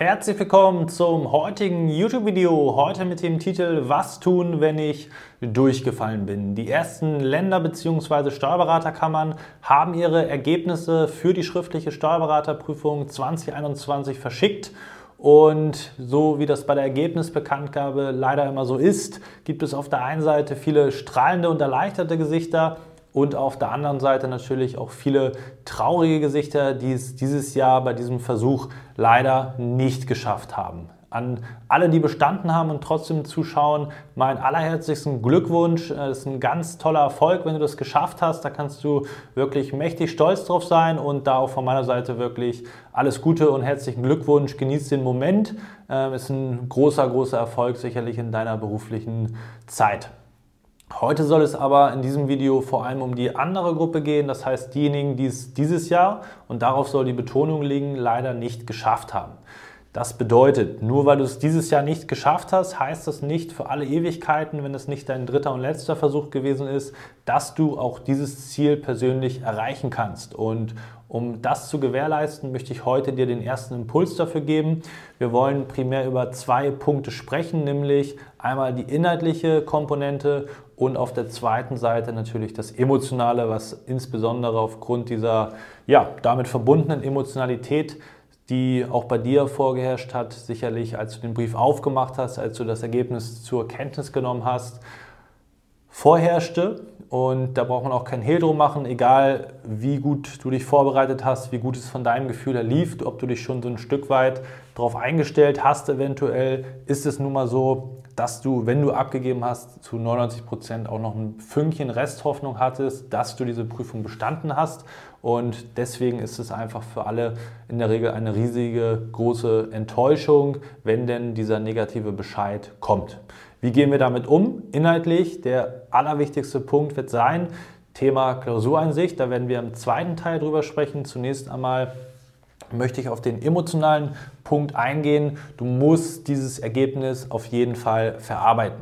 Herzlich willkommen zum heutigen YouTube-Video. Heute mit dem Titel Was tun, wenn ich durchgefallen bin. Die ersten Länder bzw. Steuerberaterkammern haben ihre Ergebnisse für die schriftliche Steuerberaterprüfung 2021 verschickt. Und so wie das bei der Ergebnisbekanntgabe leider immer so ist, gibt es auf der einen Seite viele strahlende und erleichterte Gesichter und auf der anderen Seite natürlich auch viele traurige Gesichter, die es dieses Jahr bei diesem Versuch leider nicht geschafft haben. An alle, die bestanden haben und trotzdem zuschauen, mein allerherzlichsten Glückwunsch. Es ist ein ganz toller Erfolg, wenn du das geschafft hast. Da kannst du wirklich mächtig stolz drauf sein und da auch von meiner Seite wirklich alles Gute und herzlichen Glückwunsch. Genieß den Moment. Es ist ein großer, großer Erfolg sicherlich in deiner beruflichen Zeit. Heute soll es aber in diesem Video vor allem um die andere Gruppe gehen, das heißt diejenigen, die es dieses Jahr, und darauf soll die Betonung liegen, leider nicht geschafft haben. Das bedeutet, nur weil du es dieses Jahr nicht geschafft hast, heißt das nicht für alle Ewigkeiten, wenn es nicht dein dritter und letzter Versuch gewesen ist, dass du auch dieses Ziel persönlich erreichen kannst. Und um das zu gewährleisten, möchte ich heute dir den ersten Impuls dafür geben. Wir wollen primär über zwei Punkte sprechen, nämlich einmal die inhaltliche Komponente und auf der zweiten Seite natürlich das Emotionale, was insbesondere aufgrund dieser ja, damit verbundenen Emotionalität, die auch bei dir vorgeherrscht hat, sicherlich als du den Brief aufgemacht hast, als du das Ergebnis zur Kenntnis genommen hast, vorherrschte und da braucht man auch kein Hehl drum machen, egal wie gut du dich vorbereitet hast, wie gut es von deinem Gefühl her lief, ob du dich schon so ein Stück weit darauf eingestellt hast, eventuell ist es nun mal so, dass du, wenn du abgegeben hast, zu 99 Prozent auch noch ein Fünkchen Resthoffnung hattest, dass du diese Prüfung bestanden hast. Und deswegen ist es einfach für alle in der Regel eine riesige, große Enttäuschung, wenn denn dieser negative Bescheid kommt. Wie gehen wir damit um? Inhaltlich, der allerwichtigste Punkt wird sein, Thema Klausureinsicht. Da werden wir im zweiten Teil drüber sprechen. Zunächst einmal möchte ich auf den emotionalen Punkt eingehen. Du musst dieses Ergebnis auf jeden Fall verarbeiten.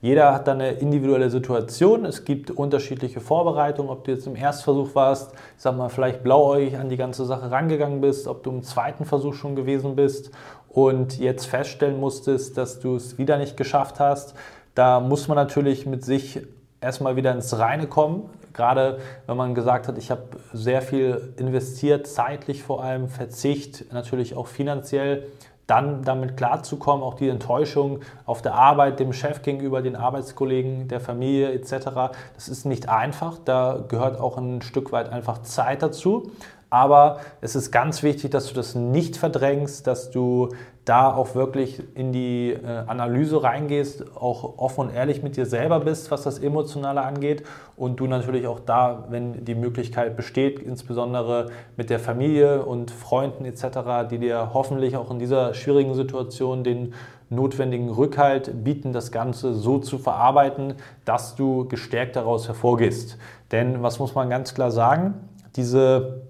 Jeder hat da eine individuelle Situation. Es gibt unterschiedliche Vorbereitungen, ob du jetzt im Erstversuch warst, ich sag mal, vielleicht blauäugig an die ganze Sache rangegangen bist, ob du im zweiten Versuch schon gewesen bist und jetzt feststellen musstest, dass du es wieder nicht geschafft hast. Da muss man natürlich mit sich erstmal wieder ins Reine kommen. Gerade wenn man gesagt hat, ich habe sehr viel investiert, zeitlich vor allem, Verzicht, natürlich auch finanziell dann damit klarzukommen, auch die Enttäuschung auf der Arbeit, dem Chef gegenüber, den Arbeitskollegen, der Familie etc. Das ist nicht einfach, da gehört auch ein Stück weit einfach Zeit dazu. Aber es ist ganz wichtig, dass du das nicht verdrängst, dass du da auch wirklich in die äh, Analyse reingehst, auch offen und ehrlich mit dir selber bist, was das Emotionale angeht und du natürlich auch da, wenn die Möglichkeit besteht, insbesondere mit der Familie und Freunden etc., die dir hoffentlich auch in dieser schwierigen Situation den notwendigen Rückhalt bieten, das Ganze so zu verarbeiten, dass du gestärkt daraus hervorgehst. Denn was muss man ganz klar sagen, diese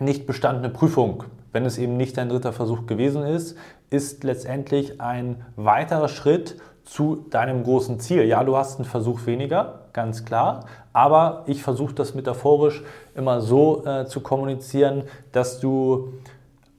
nicht bestandene Prüfung, wenn es eben nicht dein dritter Versuch gewesen ist, ist letztendlich ein weiterer Schritt zu deinem großen Ziel. Ja, du hast einen Versuch weniger, ganz klar, aber ich versuche das metaphorisch immer so äh, zu kommunizieren, dass du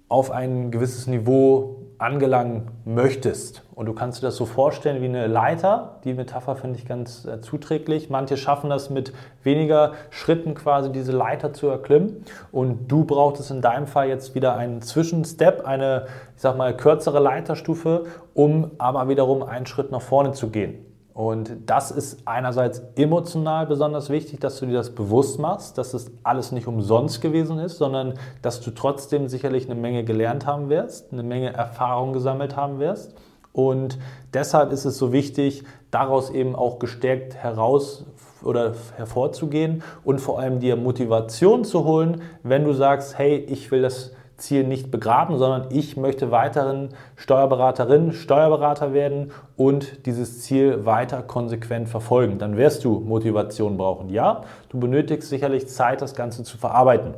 auf ein gewisses Niveau angelangen möchtest. Und du kannst dir das so vorstellen wie eine Leiter. Die Metapher finde ich ganz äh, zuträglich. Manche schaffen das mit weniger Schritten quasi diese Leiter zu erklimmen. Und du brauchst in deinem Fall jetzt wieder einen Zwischenstep, eine, ich sag mal, kürzere Leiterstufe, um aber wiederum einen Schritt nach vorne zu gehen. Und das ist einerseits emotional besonders wichtig, dass du dir das bewusst machst, dass es alles nicht umsonst gewesen ist, sondern dass du trotzdem sicherlich eine Menge gelernt haben wirst, eine Menge Erfahrung gesammelt haben wirst. Und deshalb ist es so wichtig, daraus eben auch gestärkt heraus oder hervorzugehen und vor allem dir Motivation zu holen, wenn du sagst, hey, ich will das Ziel nicht begraben, sondern ich möchte weiterhin Steuerberaterin, Steuerberater werden und dieses Ziel weiter konsequent verfolgen. Dann wirst du Motivation brauchen. Ja, du benötigst sicherlich Zeit, das Ganze zu verarbeiten.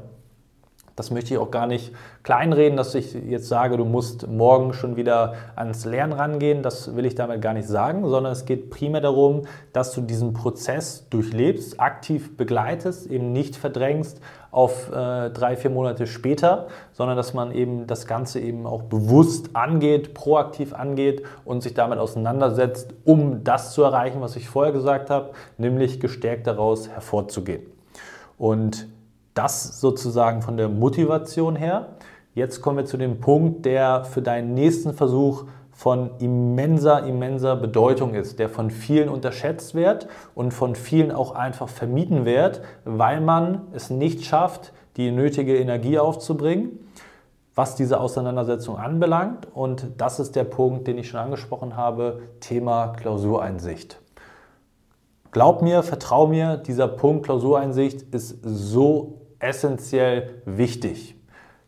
Das möchte ich auch gar nicht kleinreden, dass ich jetzt sage, du musst morgen schon wieder ans Lernen rangehen. Das will ich damit gar nicht sagen, sondern es geht primär darum, dass du diesen Prozess durchlebst, aktiv begleitest, eben nicht verdrängst auf äh, drei, vier Monate später, sondern dass man eben das Ganze eben auch bewusst angeht, proaktiv angeht und sich damit auseinandersetzt, um das zu erreichen, was ich vorher gesagt habe, nämlich gestärkt daraus hervorzugehen. Und das sozusagen von der Motivation her. Jetzt kommen wir zu dem Punkt, der für deinen nächsten Versuch von immenser, immenser Bedeutung ist, der von vielen unterschätzt wird und von vielen auch einfach vermieden wird, weil man es nicht schafft, die nötige Energie aufzubringen, was diese Auseinandersetzung anbelangt. Und das ist der Punkt, den ich schon angesprochen habe, Thema Klausureinsicht. Glaub mir, vertrau mir, dieser Punkt Klausureinsicht ist so essentiell wichtig.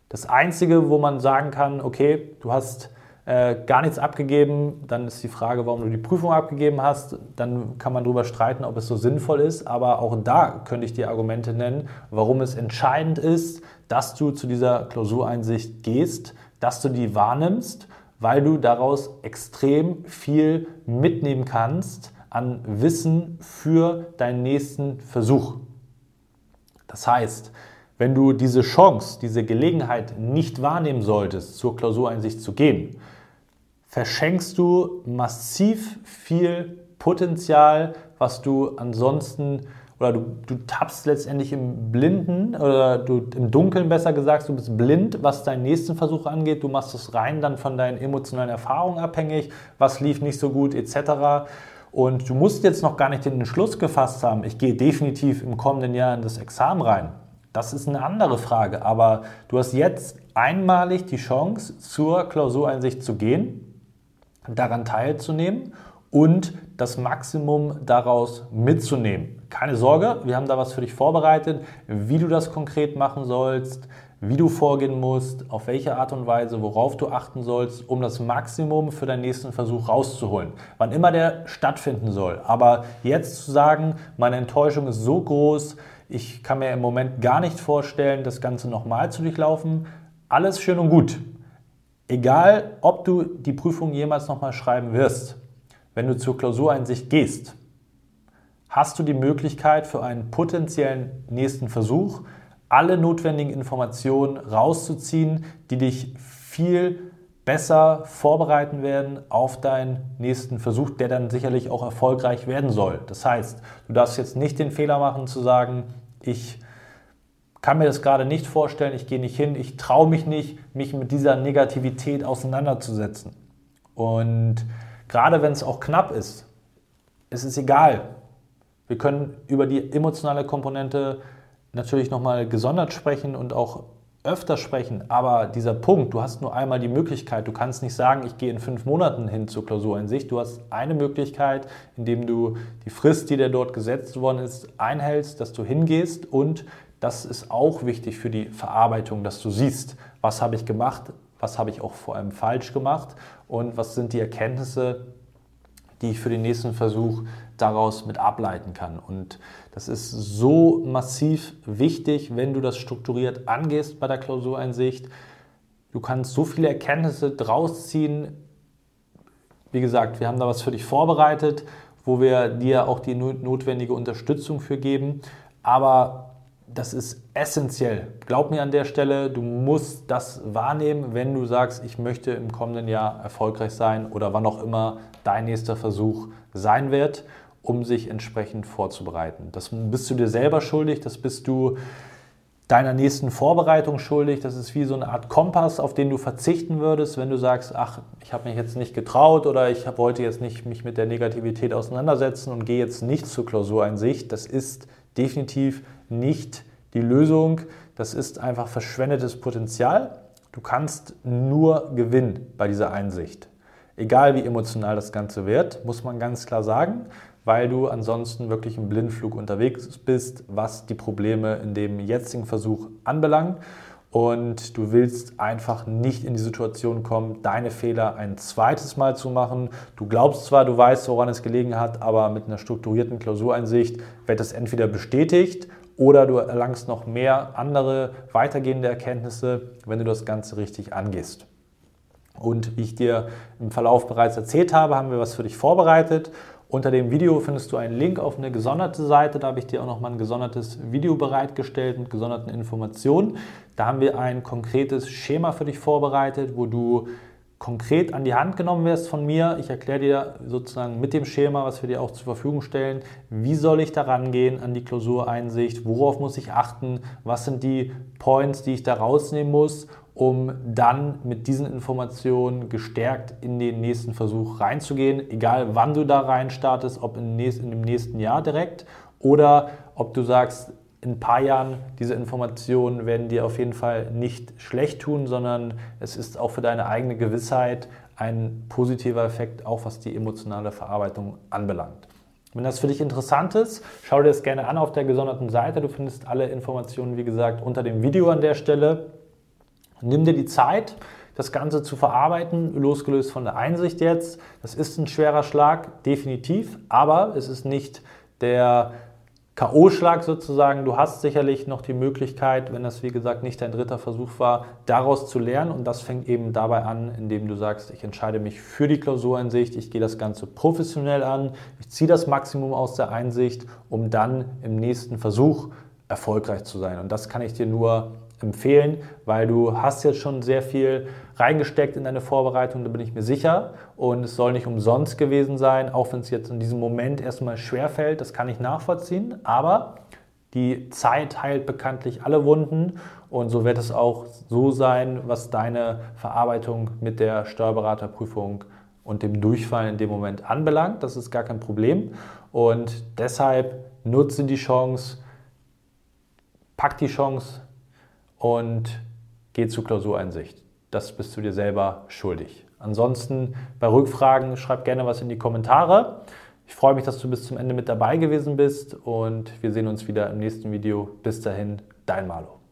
Das Einzige, wo man sagen kann, okay, du hast äh, gar nichts abgegeben, dann ist die Frage, warum du die Prüfung abgegeben hast. Dann kann man darüber streiten, ob es so sinnvoll ist. Aber auch da könnte ich dir Argumente nennen, warum es entscheidend ist, dass du zu dieser Klausureinsicht gehst, dass du die wahrnimmst, weil du daraus extrem viel mitnehmen kannst an Wissen für deinen nächsten Versuch. Das heißt, wenn du diese Chance, diese Gelegenheit nicht wahrnehmen solltest, zur Klausureinsicht zu gehen, verschenkst du massiv viel Potenzial, was du ansonsten oder du, du tappst letztendlich im Blinden oder du im Dunkeln besser gesagt, du bist blind, was deinen nächsten Versuch angeht. Du machst es rein dann von deinen emotionalen Erfahrungen abhängig, was lief nicht so gut etc. Und du musst jetzt noch gar nicht den Entschluss gefasst haben, ich gehe definitiv im kommenden Jahr in das Examen rein. Das ist eine andere Frage, aber du hast jetzt einmalig die Chance, zur Klausureinsicht zu gehen, daran teilzunehmen und das Maximum daraus mitzunehmen. Keine Sorge, wir haben da was für dich vorbereitet, wie du das konkret machen sollst, wie du vorgehen musst, auf welche Art und Weise, worauf du achten sollst, um das Maximum für deinen nächsten Versuch rauszuholen. Wann immer der stattfinden soll. Aber jetzt zu sagen, meine Enttäuschung ist so groß, ich kann mir im Moment gar nicht vorstellen, das Ganze nochmal zu durchlaufen, alles schön und gut. Egal, ob du die Prüfung jemals nochmal schreiben wirst, wenn du zur Klausureinsicht gehst, hast du die Möglichkeit für einen potenziellen nächsten Versuch alle notwendigen Informationen rauszuziehen, die dich viel besser vorbereiten werden auf deinen nächsten Versuch, der dann sicherlich auch erfolgreich werden soll. Das heißt, du darfst jetzt nicht den Fehler machen zu sagen, ich kann mir das gerade nicht vorstellen, ich gehe nicht hin, ich traue mich nicht, mich mit dieser Negativität auseinanderzusetzen. Und gerade wenn es auch knapp ist, ist es egal. Wir können über die emotionale Komponente natürlich nochmal gesondert sprechen und auch öfter sprechen, aber dieser Punkt, du hast nur einmal die Möglichkeit, du kannst nicht sagen, ich gehe in fünf Monaten hin zur Klausur in sich. Du hast eine Möglichkeit, indem du die Frist, die dir dort gesetzt worden ist, einhältst, dass du hingehst und das ist auch wichtig für die Verarbeitung, dass du siehst, was habe ich gemacht, was habe ich auch vor allem falsch gemacht und was sind die Erkenntnisse, die ich für den nächsten Versuch daraus mit ableiten kann. Und das ist so massiv wichtig, wenn du das strukturiert angehst bei der Klausureinsicht. Du kannst so viele Erkenntnisse draus ziehen. Wie gesagt, wir haben da was für dich vorbereitet, wo wir dir auch die notwendige Unterstützung für geben. Aber das ist essentiell. Glaub mir an der Stelle, du musst das wahrnehmen, wenn du sagst, ich möchte im kommenden Jahr erfolgreich sein oder wann auch immer dein nächster Versuch sein wird, um sich entsprechend vorzubereiten. Das bist du dir selber schuldig, das bist du deiner nächsten Vorbereitung schuldig. Das ist wie so eine Art Kompass, auf den du verzichten würdest, wenn du sagst, ach, ich habe mich jetzt nicht getraut oder ich wollte jetzt nicht mich mit der Negativität auseinandersetzen und gehe jetzt nicht zur Klausureinsicht. Das ist definitiv nicht die Lösung. Das ist einfach verschwendetes Potenzial. Du kannst nur gewinnen bei dieser Einsicht. Egal wie emotional das Ganze wird, muss man ganz klar sagen, weil du ansonsten wirklich im Blindflug unterwegs bist, was die Probleme in dem jetzigen Versuch anbelangt. Und du willst einfach nicht in die Situation kommen, deine Fehler ein zweites Mal zu machen. Du glaubst zwar, du weißt, woran es gelegen hat, aber mit einer strukturierten Klausureinsicht wird das entweder bestätigt oder du erlangst noch mehr andere weitergehende Erkenntnisse, wenn du das Ganze richtig angehst. Und wie ich dir im Verlauf bereits erzählt habe, haben wir was für dich vorbereitet. Unter dem Video findest du einen Link auf eine gesonderte Seite. Da habe ich dir auch nochmal ein gesondertes Video bereitgestellt mit gesonderten Informationen. Da haben wir ein konkretes Schema für dich vorbereitet, wo du konkret an die Hand genommen wirst von mir. Ich erkläre dir sozusagen mit dem Schema, was wir dir auch zur Verfügung stellen, wie soll ich daran gehen an die Klausureinsicht, worauf muss ich achten, was sind die Points, die ich da rausnehmen muss, um dann mit diesen Informationen gestärkt in den nächsten Versuch reinzugehen, egal wann du da rein startest, ob in, dem nächsten Jahr direkt oder ob du sagst, in ein paar Jahren, diese Informationen werden dir auf jeden Fall nicht schlecht tun, sondern es ist auch für deine eigene Gewissheit ein positiver Effekt, auch was die emotionale Verarbeitung anbelangt. Wenn das für dich interessant ist, schau dir das gerne an auf der gesonderten Seite. Du findest alle Informationen, wie gesagt, unter dem Video an der Stelle. Nimm dir die Zeit, das Ganze zu verarbeiten, losgelöst von der Einsicht jetzt. Das ist ein schwerer Schlag, definitiv, aber es ist nicht der K.O.-Schlag sozusagen. Du hast sicherlich noch die Möglichkeit, wenn das wie gesagt nicht dein dritter Versuch war, daraus zu lernen. Und das fängt eben dabei an, indem du sagst, ich entscheide mich für die Klausureinsicht, ich gehe das Ganze professionell an, ich ziehe das Maximum aus der Einsicht, um dann im nächsten Versuch erfolgreich zu sein. Und das kann ich dir nur empfehlen, weil du hast jetzt schon sehr viel reingesteckt in deine Vorbereitung, da bin ich mir sicher. Und es soll nicht umsonst gewesen sein, auch wenn es jetzt in diesem Moment erstmal schwer fällt, das kann ich nachvollziehen. Aber die Zeit heilt bekanntlich alle Wunden und so wird es auch so sein, was deine Verarbeitung mit der Steuerberaterprüfung und dem Durchfall in dem Moment anbelangt. Das ist gar kein Problem und deshalb nutze die Chance, pack die Chance, und geh zur Klausureinsicht. Das bist du dir selber schuldig. Ansonsten bei Rückfragen schreib gerne was in die Kommentare. Ich freue mich, dass du bis zum Ende mit dabei gewesen bist und wir sehen uns wieder im nächsten Video. Bis dahin, dein Malo.